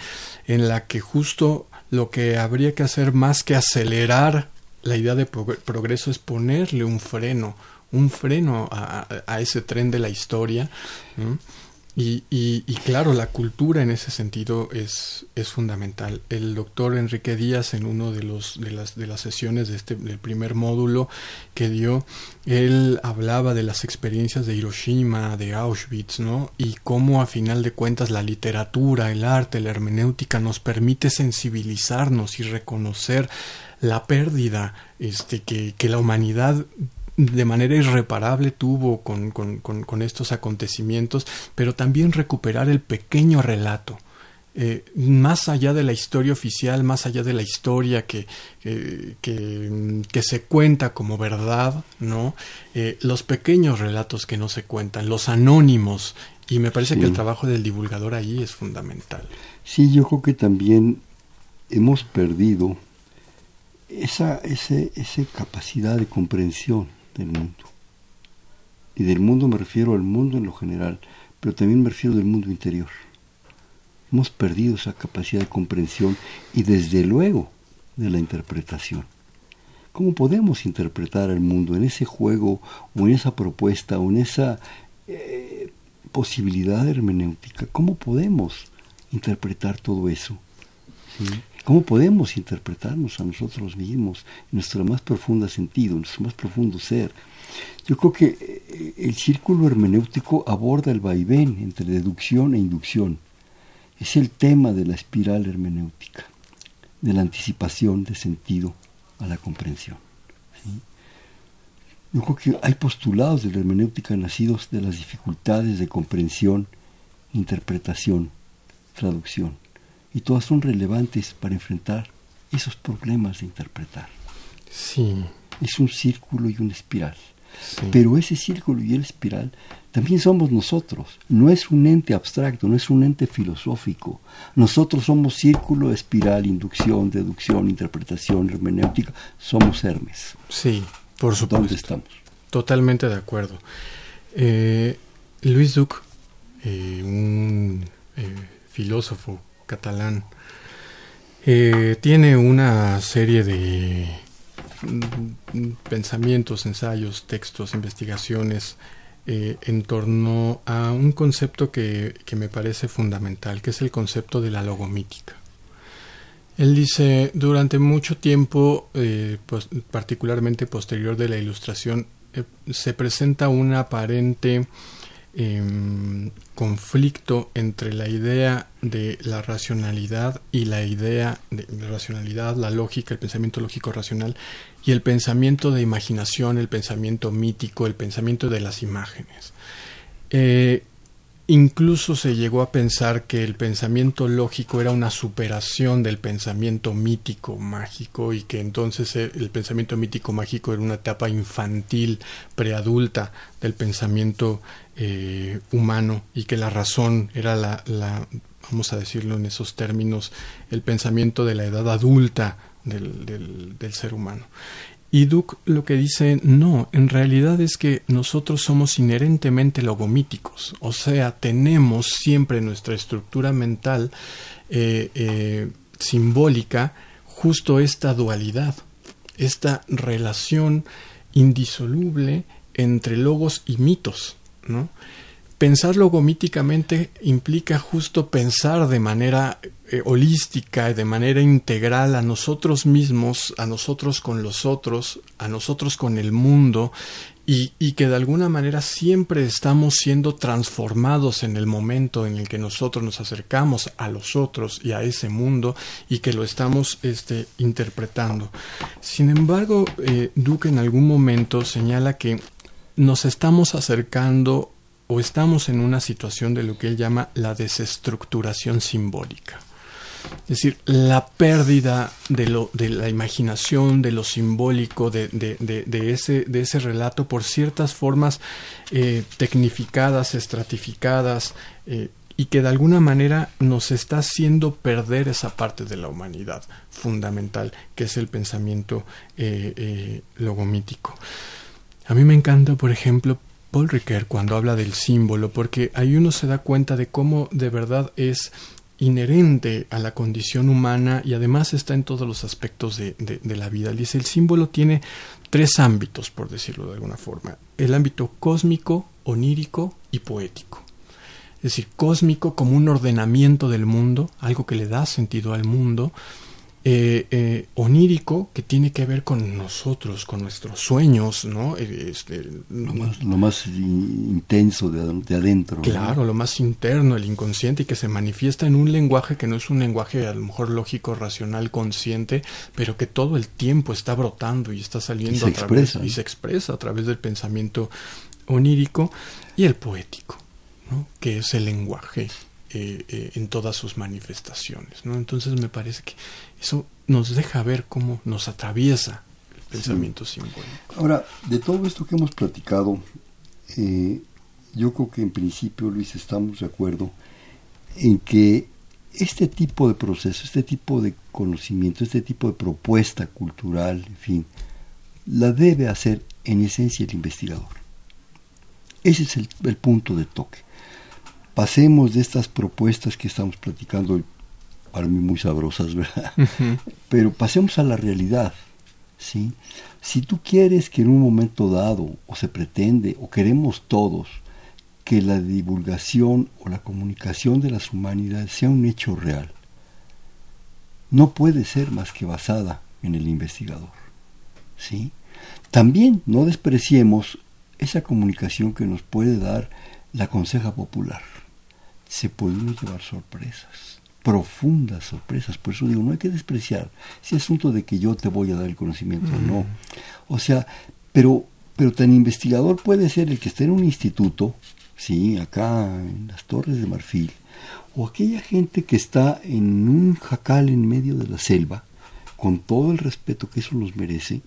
en la que justo lo que habría que hacer más que acelerar la idea de progreso es ponerle un freno, un freno a, ese tren de la historia. Y, y, claro, la cultura en ese sentido es, es fundamental. El doctor Enrique Díaz, en uno de, los, de, las, de las sesiones de este, del primer módulo que dio, él hablaba de las experiencias de Hiroshima, de Auschwitz, ¿no? Y cómo a final de cuentas la literatura, el arte, la hermenéutica nos permite sensibilizarnos y reconocer la pérdida este, que, que la humanidad de manera irreparable tuvo con, con, con, estos acontecimientos, pero también recuperar el pequeño relato. Eh, más allá de la historia oficial, más allá de la historia que, que, que, se cuenta como verdad, ¿no? Eh, los pequeños relatos que no se cuentan, los anónimos, y me parece que el trabajo del divulgador ahí es fundamental. Sí, yo creo que también hemos perdido esa, ese, esa capacidad de comprensión del mundo. Y del mundo me refiero al mundo en lo general, pero también me refiero del mundo interior. Hemos perdido esa capacidad de comprensión y desde luego de la interpretación. ¿Cómo podemos interpretar el mundo en ese juego o en esa propuesta o en esa eh, posibilidad hermenéutica? ¿Cómo podemos interpretar todo eso? ¿Cómo podemos interpretarnos a nosotros mismos en nuestro más profundo sentido, en nuestro más profundo ser? Yo creo que eh, el círculo hermenéutico aborda el vaivén entre deducción e inducción. Es el tema de la espiral hermenéutica, de la anticipación de sentido a la comprensión. Yo creo que hay postulados de la hermenéutica nacidos de las dificultades de comprensión, interpretación, traducción y todas son relevantes para enfrentar esos problemas de interpretar. Sí. Es un círculo y una espiral. Pero ese círculo y el espiral también somos nosotros. No es un ente abstracto, no es un ente filosófico. Nosotros somos círculo, espiral, inducción, deducción, interpretación, hermenéutica. Somos Hermes. Sí, por supuesto. ¿Dónde estamos? Totalmente de acuerdo. Eh, Luis Duc, eh, un eh, filósofo catalán, eh, tiene una serie de mm, pensamientos, ensayos, textos, investigaciones eh, en torno a un concepto que, me parece fundamental, que es el concepto de la logomítica. Él dice, durante mucho tiempo, eh, particularmente posterior de la ilustración, se presenta una aparente Em, conflicto entre la idea de la racionalidad y la idea de la racionalidad, la lógica, el pensamiento lógico racional y el pensamiento de imaginación, el pensamiento mítico, el pensamiento de las imágenes. Eh, Incluso se llegó a pensar que el pensamiento lógico era una superación del pensamiento mítico mágico y que entonces el pensamiento mítico mágico era una etapa infantil, preadulta del pensamiento eh, humano y que la razón era la, la, vamos a decirlo en esos términos, el pensamiento de la edad adulta del ser humano. Y Duke lo que dice, no, en realidad es que nosotros somos inherentemente logomíticos, o sea, tenemos siempre nuestra estructura mental eh, eh, simbólica justo esta dualidad, esta relación indisoluble entre logos y mitos, ¿no? Pensar logomíticamente implica justo pensar de manera eh, holística de manera integral a nosotros mismos, a nosotros con los otros, a nosotros con el mundo y, y, que de alguna manera siempre estamos siendo transformados en el momento en el que nosotros nos acercamos a los otros y a ese mundo y que lo estamos este, interpretando. Sin embargo, eh, Duque en algún momento señala que nos estamos acercando o estamos en una situación de lo que él llama la desestructuración simbólica. Es decir, la pérdida de, lo, de la imaginación, de lo simbólico, de, de, ese, de ese relato por ciertas formas eh, tecnificadas, estratificadas, eh, y que de alguna manera nos está haciendo perder esa parte de la humanidad fundamental, que es el pensamiento eh, logomítico. A mí me encanta, por ejemplo, Paul Ricoeur cuando habla del símbolo, porque ahí uno se da cuenta de cómo de verdad es inherente a la condición humana y además está en todos los aspectos de, de, la vida. Dice, el símbolo tiene tres ámbitos, por decirlo de alguna forma. El ámbito cósmico, onírico y poético es decir, cósmico como un ordenamiento del mundo, algo que le da sentido al mundo, eh, eh, onírico que tiene que ver con nosotros, con nuestros sueños, ¿no? Eh, este, lo, más, intenso de, adentro. Claro, lo más interno, el inconsciente, y que se manifiesta en un lenguaje que no es un lenguaje a lo mejor lógico, racional, consciente, pero que todo el tiempo está brotando y está saliendo a través, y se expresa a través del pensamiento onírico y el poético que es el lenguaje eh, eh, en todas sus manifestaciones. ¿no? Entonces me parece que eso nos deja ver cómo nos atraviesa el pensamiento simbólico. Ahora, de todo esto que hemos platicado, eh, yo creo que en principio, Luis, estamos de acuerdo en que este tipo de proceso, este tipo de conocimiento, este tipo de propuesta cultural, en fin, la debe hacer en esencia el investigador. Ese es el punto de toque pasemos de estas propuestas que estamos platicando, para mí muy sabrosas, ¿verdad? Pero pasemos a la realidad, ¿sí? Si tú quieres que en un momento dado, o se pretende, o queremos todos, que la divulgación o la comunicación de las humanidades sea un hecho real, no puede ser más que basada en el investigador, ¿sí? También no despreciemos esa comunicación que nos puede dar la conseja popular se pueden llevar sorpresas, profundas sorpresas. Por eso digo, no hay que despreciar ese asunto de que yo te voy a dar el conocimiento, o no. O sea, pero, pero tan investigador puede ser el que esté en un instituto, sí, acá en las Torres de Marfil, o aquella gente que está en un jacal en medio de la selva, con todo el respeto que eso nos merece,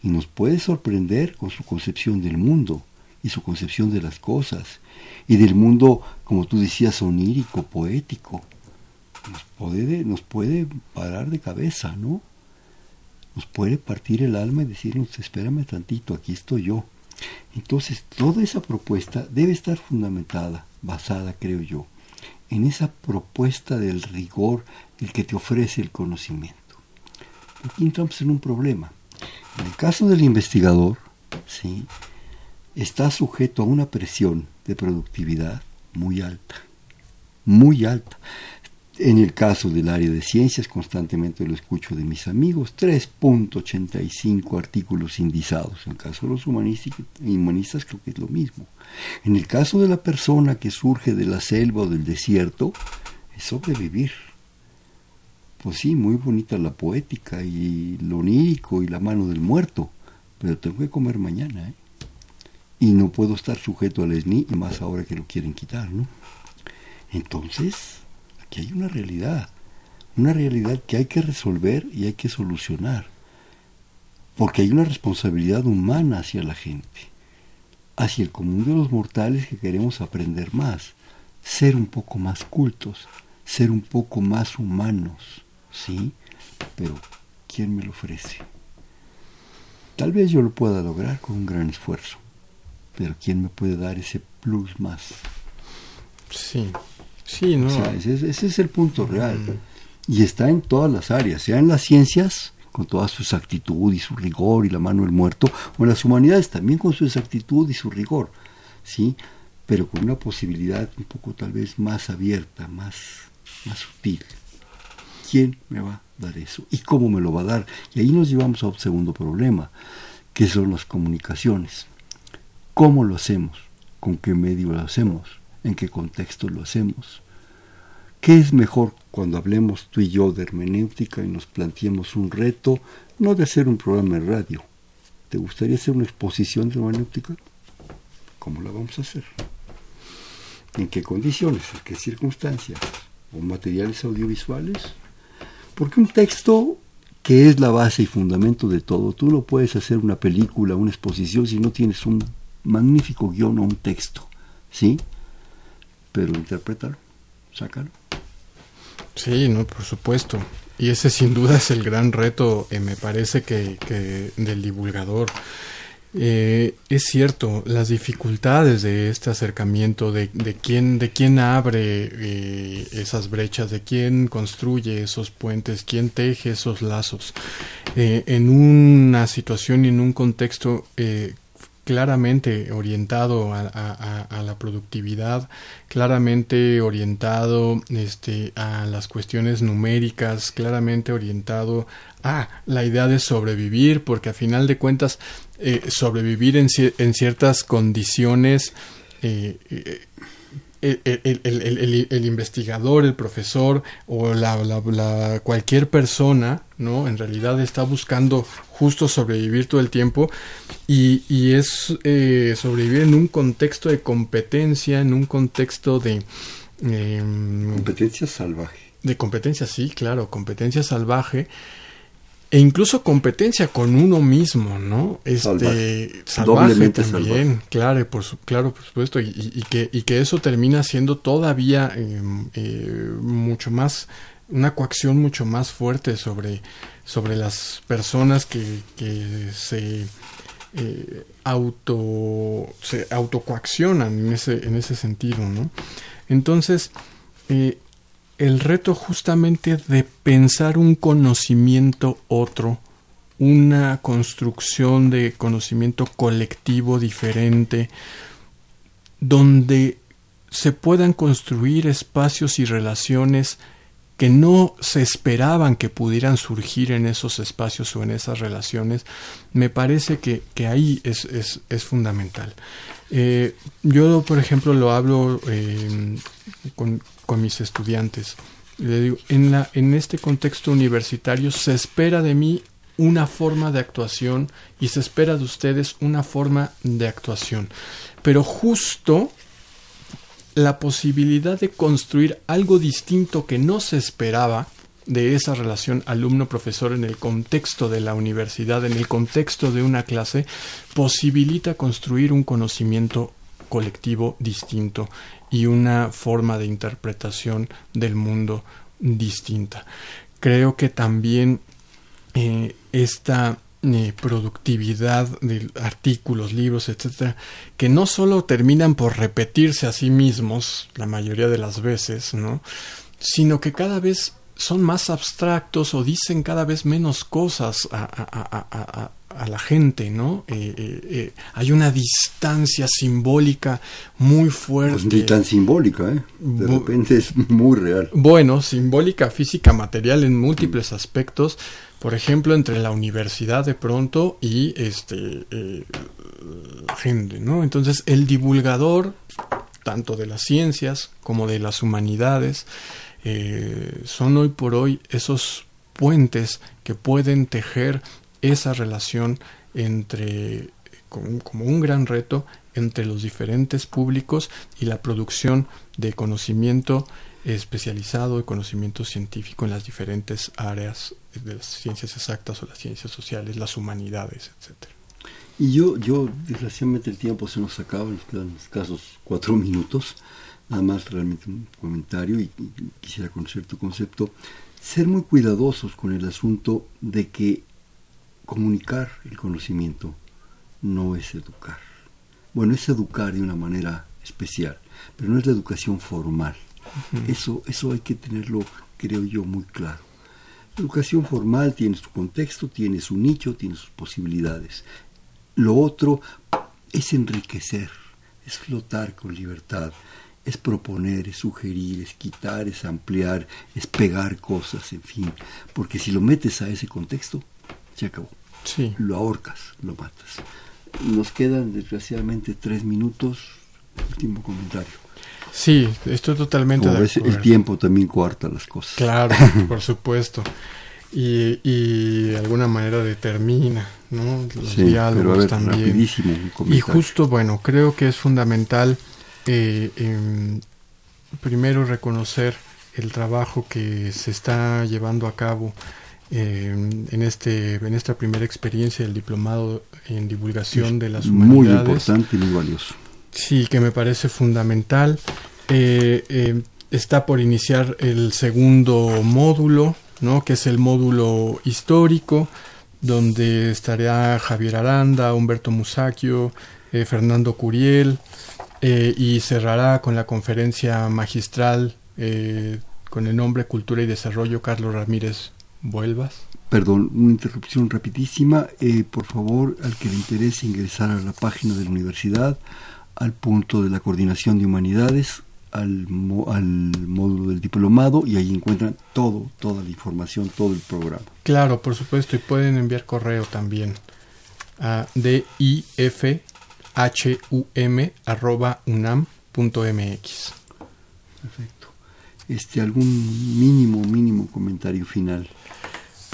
y nos puede sorprender con su concepción del mundo y su concepción de las cosas y del mundo, como tú decías, onírico, poético. Nos puede, nos puede parar de cabeza, ¿no? Nos puede partir el alma y decirnos, espérame tantito, aquí estoy yo. Entonces, toda esa propuesta debe estar fundamentada, basada, creo yo, en esa propuesta del rigor, el que te ofrece el conocimiento. Aquí entramos en un problema. En el caso del investigador, ¿sí? está sujeto a una presión de productividad muy alta, muy alta. En el caso del área de ciencias, constantemente lo escucho de mis amigos, 3.85 artículos indizados. En el caso de los humanistas creo que es lo mismo. En el caso de la persona que surge de la selva o del desierto, es sobrevivir. Pues sí, muy bonita la poética y lo onírico y la mano del muerto, pero tengo que comer mañana. ¿eh? y no puedo estar sujeto al SNI y más ahora que lo quieren quitar, ¿no? Entonces, aquí hay una realidad, una realidad que hay que resolver y hay que solucionar, porque hay una responsabilidad humana hacia la gente, hacia el común de los mortales que queremos aprender más, ser un poco más cultos, ser un poco más humanos, ¿sí? Pero, ¿quién me lo ofrece? Tal vez yo lo pueda lograr con un gran esfuerzo pero ¿quién me puede dar ese plus más? Sí, sí, ¿no? ese, es el punto real. Y está en todas las áreas, sea en las ciencias, con toda su exactitud y su rigor y la mano del muerto, o en las humanidades también con su exactitud y su rigor, ¿sí? Pero con una posibilidad un poco tal vez más abierta, más, más sutil. ¿Quién me va a dar eso? ¿Y cómo me lo va a dar? Y ahí nos llevamos a un segundo problema, que son las comunicaciones. ¿Cómo lo hacemos? ¿Con qué medio lo hacemos? ¿En qué contexto lo hacemos? ¿Qué es mejor cuando hablemos tú y yo de hermenéutica y nos planteemos un reto, no de hacer un programa de radio? ¿Te gustaría hacer una exposición de hermenéutica? ¿Cómo la vamos a hacer? ¿En qué condiciones? ¿En qué circunstancias? ¿O materiales audiovisuales? Porque un texto que es la base y fundamento de todo, tú no puedes hacer una película, una exposición si no tienes un magnífico guion o un texto, ¿sí? Pero interpretarlo sácalo. Sí, no, por supuesto. Y ese sin duda es el gran reto, eh, me parece que, del divulgador. Eh, es cierto, las dificultades de este acercamiento, de, de quién, de quién abre eh, esas brechas, de quién construye esos puentes, quién teje esos lazos, en una situación y en un contexto claramente orientado a, la productividad, claramente orientado este, a las cuestiones numéricas, claramente orientado a la idea de sobrevivir, porque a final de cuentas eh, sobrevivir en, en, ciertas condiciones eh, eh, el, investigador, el profesor o la, cualquier persona, ¿no? En realidad está buscando justo sobrevivir todo el tiempo y, es eh, sobrevivir en un contexto de competencia, en un contexto de... Em, competencia salvaje. De competencia, sí, claro, competencia salvaje e incluso competencia con uno mismo, ¿no? Este salvaje, también, claro, por claro, por supuesto, y, que y que eso termina siendo todavía em, eh, mucho más una coacción mucho más fuerte sobre sobre las personas que, que se eh, auto se autocoaccionan en ese en ese sentido, ¿no? Entonces eh, el reto justamente de pensar un conocimiento otro, una construcción de conocimiento colectivo diferente, donde se puedan construir espacios y relaciones que no se esperaban que pudieran surgir en esos espacios o en esas relaciones, me parece que, ahí es, es, fundamental. Eh, yo, por ejemplo, lo hablo eh, con, con mis estudiantes. Le digo, en, la, en este contexto universitario se espera de mí una forma de actuación y se espera de ustedes una forma de actuación. Pero justo la posibilidad de construir algo distinto que no se esperaba de esa relación alumno-profesor en el contexto de la universidad, en el contexto de una clase, posibilita construir un conocimiento colectivo distinto y una forma de interpretación del mundo distinta. Creo que también eh, esta eh, productividad de artículos, libros, etcétera, que no solo terminan por repetirse a sí mismos la mayoría de las veces, ¿no? sino que cada vez son más abstractos o dicen cada vez menos cosas a, a la gente, ¿no? Eh, eh, eh, hay una distancia simbólica muy fuerte. Pues ni tan simbólica, ¿eh? De repente es muy real. Bueno, simbólica, física, material en múltiples aspectos. Por ejemplo, entre la universidad de pronto y este la gente, ¿no? Entonces, el divulgador, tanto de las ciencias como de las humanidades, son hoy por hoy esos puentes que pueden tejer esa relación entre como un gran reto entre los diferentes públicos y la producción de conocimiento especializado y conocimiento científico en las diferentes áreas de las ciencias exactas o las ciencias sociales, las humanidades, etcétera. Y yo, yo, desgraciadamente el tiempo se nos acaba, nos quedan escasos cuatro minutos, nada más realmente un comentario y quisiera conocer tu concepto. Ser muy cuidadosos con el asunto de que comunicar el conocimiento no es educar. Bueno, es educar de una manera especial, pero no es la educación formal. Eso, eso hay que tenerlo, creo yo, muy claro. La educación formal tiene su contexto, tiene su nicho, tiene sus posibilidades. Lo otro es enriquecer, es flotar con libertad, es proponer, es sugerir, es quitar, es ampliar, es pegar cosas, en fin. Porque si lo metes a ese contexto, se acabó. Sí. Lo ahorcas, lo matas. Nos quedan desgraciadamente tres minutos. Último comentario. Sí, estoy totalmente de acuerdo. El tiempo también coarta las cosas. Claro, por supuesto. Y, y, de alguna manera determina, ¿no? Los diálogos también. y justo, bueno, creo que es fundamental eh, em, primero reconocer el trabajo que se está llevando a cabo en, este, en esta primera experiencia del diplomado en divulgación de las humanidades. Muy importante y muy valioso. Sí, que me parece fundamental. Eh, eh, está por iniciar el segundo módulo, ¿no? que es el módulo histórico, donde estará Javier Aranda, Humberto Musacchio, eh, Fernando Curiel, eh, y cerrará con la conferencia magistral eh, con el nombre Cultura y Desarrollo Carlos Ramírez Vuelvas. Perdón, una interrupción rapidísima. por favor, al que le interese ingresar a la página de la universidad, al punto de la coordinación de humanidades, al, al módulo del diplomado y ahí encuentran todo, toda la información, todo el programa. Claro, por supuesto, y pueden enviar correo también a difhum.unam.mx. Perfecto. Este, ¿Algún mínimo, mínimo comentario final?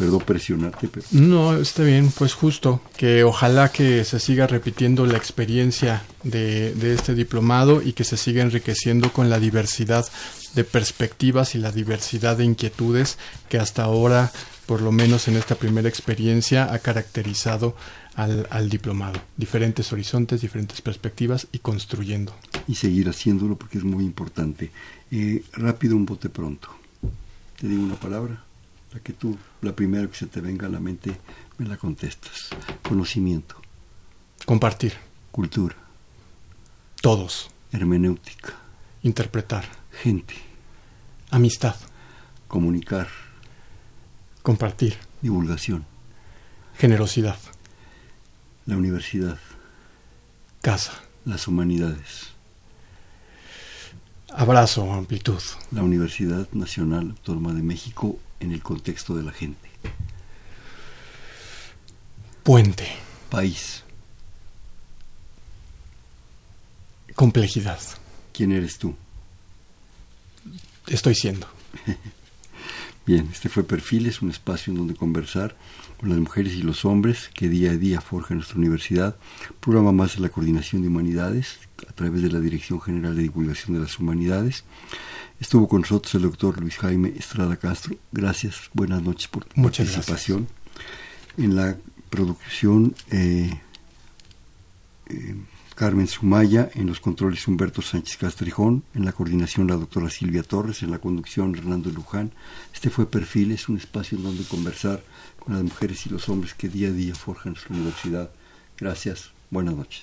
Perdón presionarte, pero... No, está bien, pues justo, que ojalá que se siga repitiendo la experiencia de, de este diplomado y que se siga enriqueciendo con la diversidad de perspectivas y la diversidad de inquietudes que hasta ahora, por lo menos en esta primera experiencia, ha caracterizado al, al, diplomado. Diferentes horizontes, diferentes perspectivas y construyendo. Y seguir haciéndolo porque es muy importante. Eh, rápido, un bote pronto. ¿Te digo una palabra? La que tú, la primera que se te venga a la mente, me la contestas. Conocimiento. Compartir. Cultura. Todos. Hermenéutica. Interpretar. Gente. Amistad. Comunicar. Compartir. Divulgación. Generosidad. La universidad. Casa. Las humanidades. Abrazo, amplitud. La Universidad Nacional Autónoma de México en el contexto de la gente. Puente. País. Complejidad. ¿Quién eres tú? Estoy siendo. Bien, este fue Perfiles, un espacio en donde conversar con las mujeres y los hombres que día a día forjan nuestra universidad. Programa más de la Coordinación de Humanidades a través de la Dirección General de Divulgación de las Humanidades. Estuvo con nosotros el doctor Luis Jaime Estrada Castro. Gracias, buenas noches por tu participación. En la producción, eh, eh, Carmen Sumaya, en los controles Humberto Sánchez Castrijón, en la coordinación la doctora Silvia Torres, en la conducción Hernando Luján. Este fue Perfiles, un espacio en donde conversar con las mujeres y los hombres que día a día forjan su universidad. Gracias, buenas noches.